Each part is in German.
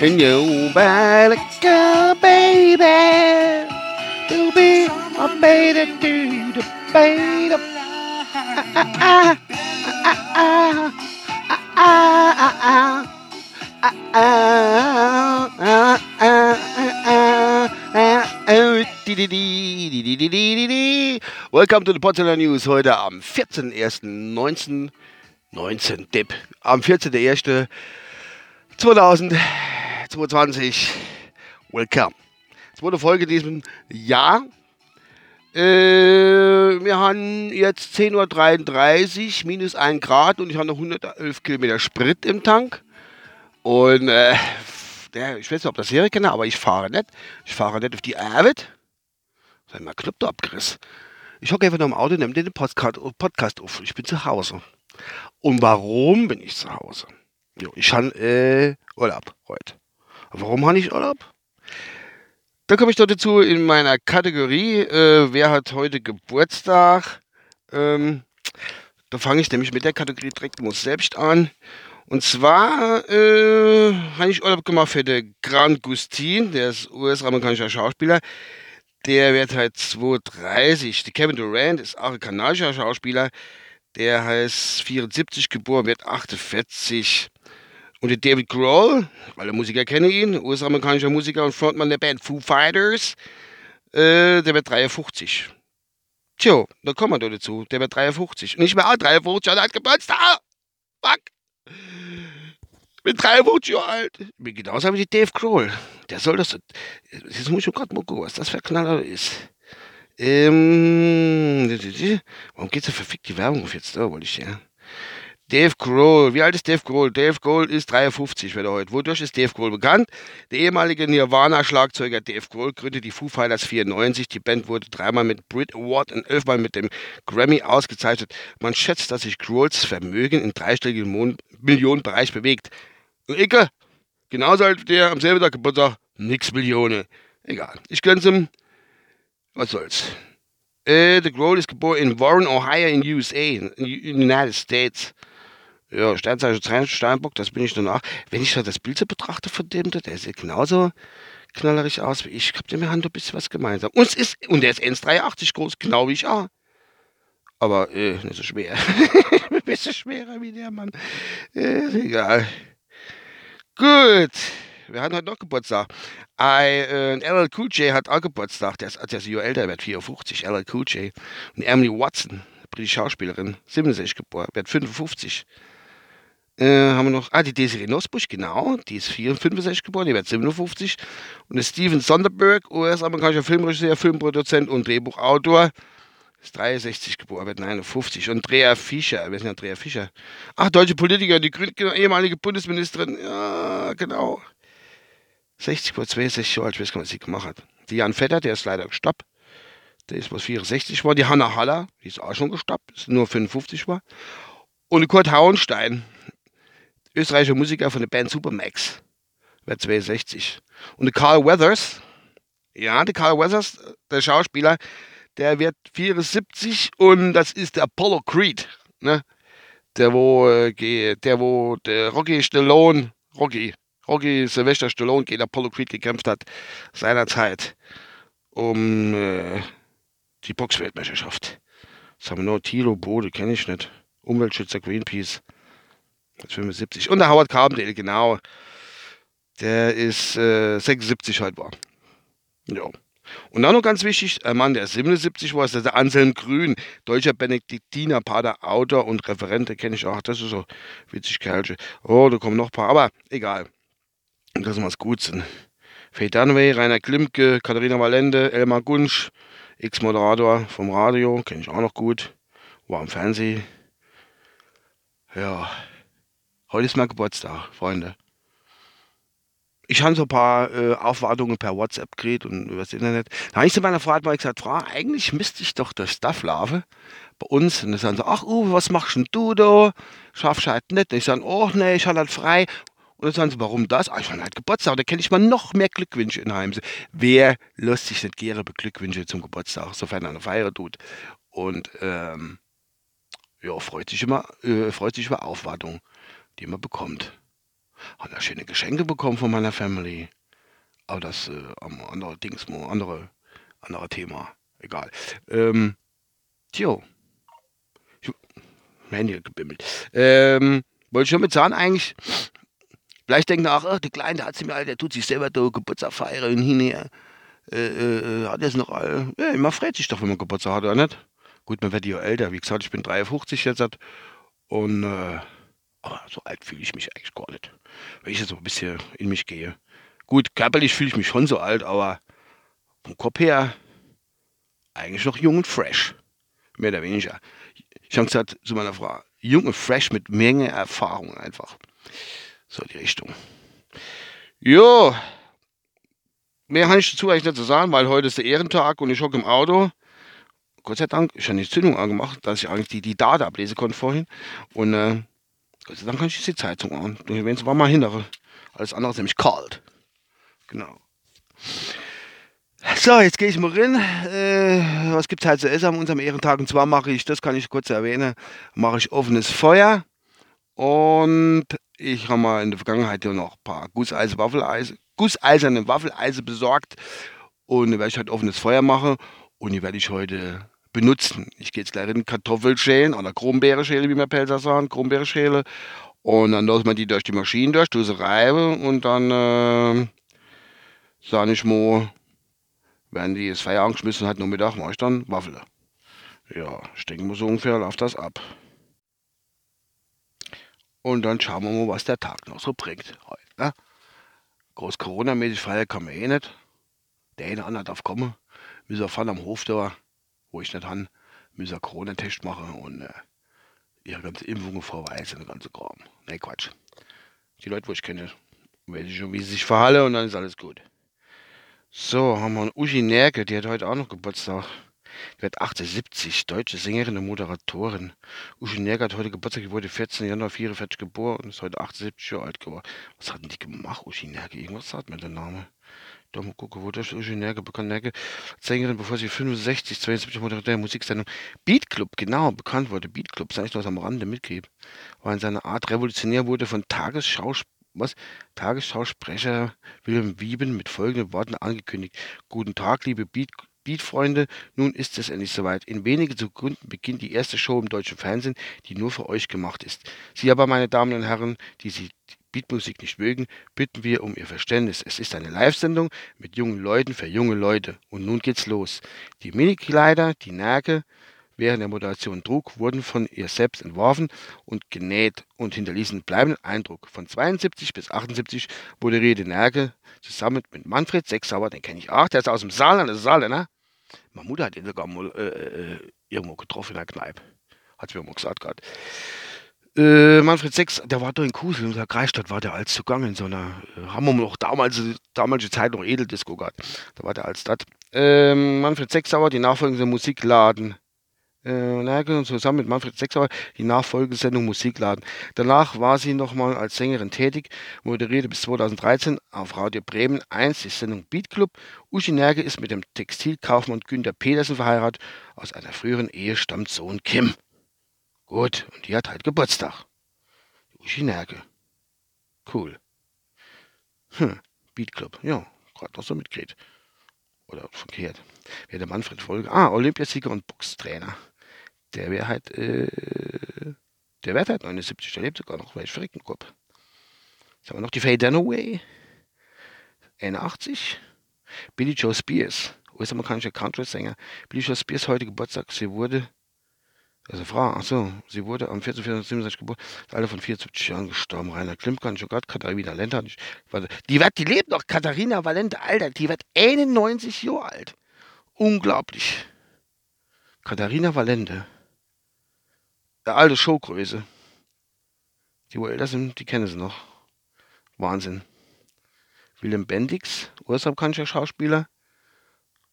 And you better go, baby, to be a baby to the baby. Ah, ah, ah, ah, ah, ah, ah, ah, Welcome to the Potsdamer News heute am 14.01.19. 19 Depp. Am 14.01.2022. Welcome. Zweite Folge diesem Jahr. Äh, wir haben jetzt 10.33 Uhr, minus 1 Grad und ich habe noch 111 Kilometer Sprit im Tank. Und äh, ich weiß nicht, ob das hier kenne, aber ich fahre nicht. Ich fahre nicht auf die Arbeit. Sei mal da abgerissen. Ich hocke einfach nur im Auto und nehme den Podcast, Podcast auf. Ich bin zu Hause. Und warum bin ich zu Hause? Jo, ich habe äh, Urlaub heute. Warum habe ich Urlaub? Da komme ich dazu in meiner Kategorie, äh, wer hat heute Geburtstag? Ähm, da fange ich nämlich mit der Kategorie direkt muss selbst an. Und zwar äh, habe ich Urlaub gemacht für den Grant Gustin, der ist US-amerikanischer Schauspieler. Der wird halt 230. Der Kevin Durant ist auch ein kanadischer Schauspieler. Der heißt 74 geboren, wird 48. Und der David Grohl, alle Musiker kennen ihn, US-amerikanischer Musiker und Frontmann der Band Foo Fighters, äh, der wird 53. Tja, da kommen wir doch dazu. Der wird 53. Und ich war auch 53 und hat Geburtstag. Fuck bin 53 Jahre alt. Ich bin genauso wie Dave Grohl. Der soll das. Jetzt muss ich gerade mal gucken, was das für ein Knaller ist. Ähm, warum geht so verfickt die Werbung auf jetzt? Da wollte ich ja. Dave Grohl, wie alt ist Dave Grohl? Dave Grohl ist 53, wird er heute. Wodurch ist Dave Grohl bekannt? Der ehemalige Nirvana-Schlagzeuger Dave Grohl gründete die Foo Fighters 94. Die Band wurde dreimal mit Brit Award und elfmal mit dem Grammy ausgezeichnet. Man schätzt, dass sich Grohls Vermögen in dreistelligen Millionenbereich bewegt. Icke, genauso alt der am selben Tag Geburtstag, nix Millionen. Egal, ich gönn's ihm. Was soll's. Äh, The Grohl ist geboren in Warren, Ohio in USA, in United States. Ja, Sternzeichen Steinbock, das bin ich danach. Wenn ich da das Bild so betrachte von dem, der sieht genauso knallerig aus wie ich. Ich glaube, der haben ein bisschen was gemeinsam. Und, ist, und der ist 1,83 groß, genau wie ich auch. Aber äh, nicht so schwer. ein bisschen schwerer wie der Mann. Äh, egal. Gut. Wir hatten heute noch Geburtstag. I, äh, LL Cool J hat auch Geburtstag. Der ist, der ist Jahr älter, wird 54. LL Cool J. Und Emily Watson, britische Schauspielerin, 67 geboren, wird 55. Äh, haben wir noch, ah, die Desiree Nussbusch, genau, die ist 65 geboren, die wird 57. Und der Steven Sonderberg, US-amerikanischer Filmregisseur, Filmproduzent und Drehbuchautor, ist 63 geboren, wird 59. Und Andrea Fischer, wer ist denn Andrea Fischer? Ach, deutsche Politiker, die Grün genau, ehemalige Bundesministerin, ja, genau. 60 vor 62 Jahre alt, ich weiß gar nicht, was sie gemacht hat. Die Jan Vetter, der ist leider gestorben. Der ist was 64 war. Die Hanna Haller, die ist auch schon gestorben, ist nur 55 war. Und Kurt Hauenstein, österreichischer Musiker von der Band Supermax, wird 62. Und der Carl Weathers, ja, der Carl Weathers, der Schauspieler, der wird 74 und das ist der Apollo Creed, ne? Der wo, äh, der wo der Rocky Stallone, Rocky, Rocky Sylvester Stallone gegen Apollo Creed gekämpft hat, seinerzeit um äh, die Boxweltmeisterschaft. Das haben wir noch, Tilo Bode, kenne ich nicht. Umweltschützer Greenpeace. 75. Und der Howard Carbondale, genau. Der ist äh, 76 heute war. Ja. Und dann noch ganz wichtig, ein Mann, der 77 war, ist der Anselm Grün, deutscher Benediktiner, Pater, Autor und Referent, der kenne ich auch. Das ist so witzig, Kerlche. Oh, da kommen noch ein paar, aber egal. Das muss gut sein. Faye Dunway, Rainer Klimke, Katharina Valende, Elmar Gunsch, Ex-Moderator vom Radio, kenne ich auch noch gut. War im Fernsehen. Ja, heute ist mein Geburtstag, Freunde ich habe so ein paar äh, Aufwartungen per WhatsApp gekriegt und übers Internet. Da habe ich zu meiner Frau mal gesagt, Frau, eigentlich müsste ich doch das Stuff laufen bei uns. Und dann sagen so, ach Uwe, was machst denn du da? Schaffst du halt nicht. Und ich sage, oh nee, ich habe halt frei. Und dann sagen sie, warum das? Ah, ich habe halt Geburtstag. Da kenne ich mal noch mehr Glückwünsche in Heim. Wer lässt sich nicht gerne beglückwünsche zum Geburtstag, sofern er eine Feier tut? Und ähm, ja, freut sich immer, äh, freut sich über Aufwartung, die man bekommt. Hat er schöne Geschenke bekommen von meiner Family. Aber das äh, andere Dings, andere, andere Thema. Egal. Ähm, tjo. Handy gebimmelt. Ähm, wollte ich schon mit sagen, eigentlich, vielleicht denken ach, ach, der Kleine, der hat sie mir, der tut sich selber da Geburtstag feiern und hin, äh, äh, hat jetzt noch all. Ja, man freut sich doch, wenn man Geburtstag hat, oder nicht? Gut, man wird ja älter. Wie gesagt, ich bin 53 jetzt und äh, aber so alt fühle ich mich eigentlich gar nicht. Wenn ich jetzt so ein bisschen in mich gehe. Gut, körperlich fühle ich mich schon so alt, aber vom Kopf her eigentlich noch jung und fresh. Mehr oder weniger. Ich habe gesagt zu meiner Frau, jung und fresh mit Menge Erfahrung einfach. So die Richtung. Jo, Mehr kann ich dazu eigentlich nicht zu sagen, weil heute ist der Ehrentag und ich hocke im Auto. Gott sei Dank, ich habe die Zündung angemacht, dass ich eigentlich die, die Date ablesen konnte vorhin. Und äh, Gott sei Dank kann ich die Zeitung an. Wenn es war mal hindere. Alles andere ist nämlich kalt. Genau. So, jetzt gehe ich mal rein. Äh, was gibt es halt zu essen an unserem Ehrentag? Und zwar mache ich, das kann ich kurz erwähnen, mache ich offenes Feuer. Und ich habe mal in der Vergangenheit ja noch ein paar Gusseise, Waffeleise, gusseiserne Waffeleise besorgt und die werde ich halt offenes Feuer machen und die werde ich heute benutzen. Ich gehe jetzt gleich in Kartoffelschälen oder Kronbeerenschäle, wie wir Pelzer sagen, Kronbeerenschäle und dann lassen wir die durch die Maschine durch, du sie reibe und dann äh, sage ich mal, wenn die das Feuer angeschmissen hat, nur Mittag, mache ich dann Waffel. Ja, ich denke mal so ungefähr läuft das ab. Und dann schauen wir mal, was der Tag noch so bringt heute. Ne? Groß Corona-mäßig feiern kann man eh nicht. Der eine andere darf kommen. Müssen wir fahren am Hof da, wo ich nicht han, müssen wir Corona-Test machen und äh, ihre ganze Impfungen vorweisen, der ganze Kram. Ne, Quatsch. Die Leute, wo ich kenne, weiß ich schon, wie sie sich verhalten und dann ist alles gut. So, haben wir einen Uschi Nerke, die hat heute auch noch Geburtstag. Die wird 78, deutsche Sängerin und Moderatorin. Uschi Nerke hat heute Geburtstag, die wurde 14. Januar 44 geboren und ist heute 78 Jahre alt geworden. Was hat denn die gemacht, Uschi Nerke? Irgendwas sagt mir der Name. Da mal gucken, wo das Uschi Nerke, bekannt Nerke, Sängerin, bevor sie 65, 72 moderierte Musiksendung Beat Club, genau, bekannt wurde. Beat Club, sag ich nur am Rande mitgebe. War in seiner Art revolutionär, wurde von Tagesschau was? Tagesschausprecher Wilhelm Wieben mit folgenden Worten angekündigt. Guten Tag, liebe Beat Beat-Freunde, nun ist es endlich soweit. In wenigen Sekunden beginnt die erste Show im deutschen Fernsehen, die nur für euch gemacht ist. Sie aber, meine Damen und Herren, die Sie Beatmusik nicht mögen, bitten wir um Ihr Verständnis. Es ist eine Live-Sendung mit jungen Leuten für junge Leute. Und nun geht's los. Die Minikleider, die Nerke, während der Moderation trug, wurden von ihr selbst entworfen und genäht und hinterließen bleibenden Eindruck. Von 72 bis 78 wurde Rede Nerke zusammen mit Manfred Sechsauer, den kenne ich auch, der ist aus dem Saarland, das Saarland, ne? Meine Mutter hat ihn sogar mal äh, äh, irgendwo getroffen in der Kneipe. Hat sie mir mal gesagt gerade. Äh, Manfred Sechs, der war da in Kusel, in der Kreisstadt war der als zugange in so einer, äh, haben wir noch damals, damalige Zeit noch Edeldisco gehabt. Da war der als das. Ähm, Manfred Sechsauer, die nachfolgende Musikladen äh, zusammen mit Manfred Sechsauer die Nachfolgesendung Musikladen. Danach war sie nochmal als Sängerin tätig, moderierte bis 2013 auf Radio Bremen 1 die Sendung Beat Club. Uschi Nerke ist mit dem Textilkaufmann Günter Petersen verheiratet. Aus einer früheren Ehe stammt Sohn Kim. Gut, und die hat halt Geburtstag. Uschi Nerke. Cool. Hm, Beat Club, ja, gerade noch so mitgekriegt. Oder verkehrt. Wer der Manfred Folge? Ah, Olympiasieger und Boxtrainer der wäre halt, äh, der wäre halt 79, der lebt sogar noch, weil ich verrecken Kopf. Jetzt haben wir noch die Faye Dunaway, 81. Billy Joe Spears, US-amerikanischer Country-Sänger. Billy Joe Spears heute Geburtstag, sie wurde, also Frau, ach so, sie wurde am 14.04.67 geboren, das Alter von 74 Jahren gestorben. Rainer Klimkan, gerade, Katharina Valente, die wird, die lebt noch, Katharina Valente, Alter, die wird 91 Jahre alt. Unglaublich. Katharina Valente. Der alte Showgröße. Die, wo älter sind, die kennen sie noch. Wahnsinn. William Bendix, US-amerikanischer Schauspieler.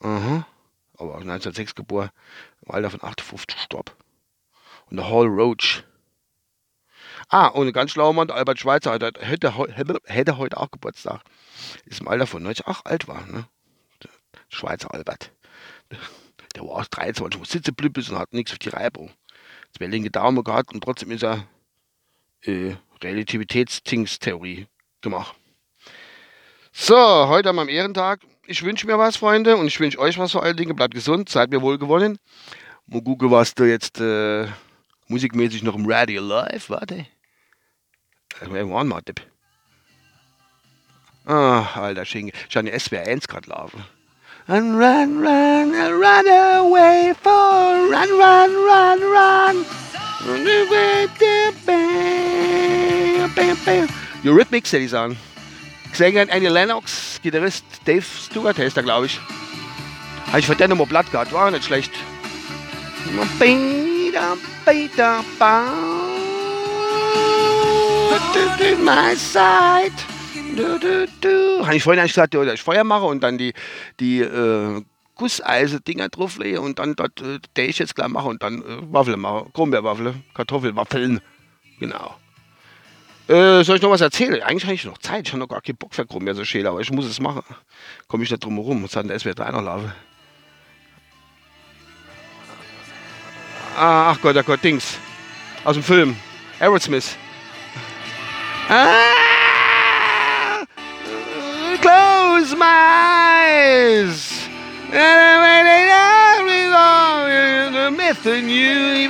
Aha. Aber 1906 geboren, im Alter von 58 starb. Und Hall Roach. Ah, und ein ganz schlauer Mann, Albert Schweitzer, hätte, hätte, hätte heute auch Geburtstag. Ist im Alter von 90, ach, alt war, ne? Der Schweizer Albert. Der war 23, wo sitzen ist und hat nichts auf die gebracht. Zwei linke Daumen gehabt und trotzdem ist er äh, Relativitätstheorie gemacht. So, heute am Ehrentag. Ich wünsche mir was, Freunde, und ich wünsche euch was vor allen Dingen. Bleibt gesund, seid mir wohlgewonnen. Gucken, was du jetzt äh, musikmäßig noch im Radio live, warte. One mal Tipp. Ah, alter Schinke. Ich habe die SWR 1 gerade laufen. Run, run, run, run away for run, run, run, run. Eurythmics, hätte ich sagen. Sänger Annie Lennox, Gitarrist Dave Stewart heißt er, glaube ich. Habe ich von der nochmal Blatt gehabt, war nicht schlecht. My side. Du, du, du. Habe ich vorhin eigentlich gesagt, dass ich Feuer mache und dann die, die äh, Gusseise-Dinger drauflege und dann dort äh, ich jetzt gleich mache und dann äh, Waffeln mache. Kronbeerwaffel, Kartoffelwaffeln. Genau. Äh, soll ich noch was erzählen? Eigentlich habe ich noch Zeit. Ich habe noch gar keinen Bock für Kronbeer so schälen, aber ich muss es machen. Komme ich nicht drum herum. Muss dann der SWR3 noch laufen. Ach Gott, ach Gott, Dings. Aus dem Film. Aerosmith. Ah! close my eyes. In you,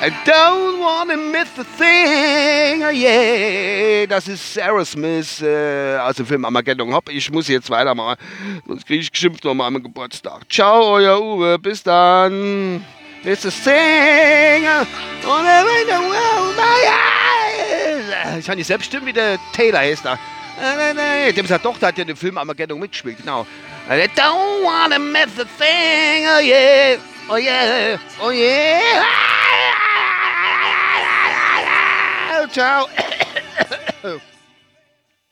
I don't want to miss a thing, oh yeah. Das ist Aerosmith äh, aus dem Film Armageddon. Hopp, ich muss jetzt weitermachen, sonst kriege ich geschimpft nochmal am Geburtstag. Ciao, euer Uwe, bis dann. It's a thing on the world, my eyes. Ich kann nicht selbst stimmen, wie der Taylor heißt da. Dem seine Tochter hat ja den Film Armageddon mitgespielt, genau. I don't wanna miss a thing, oh yeah, oh yeah, oh yeah. Ciao.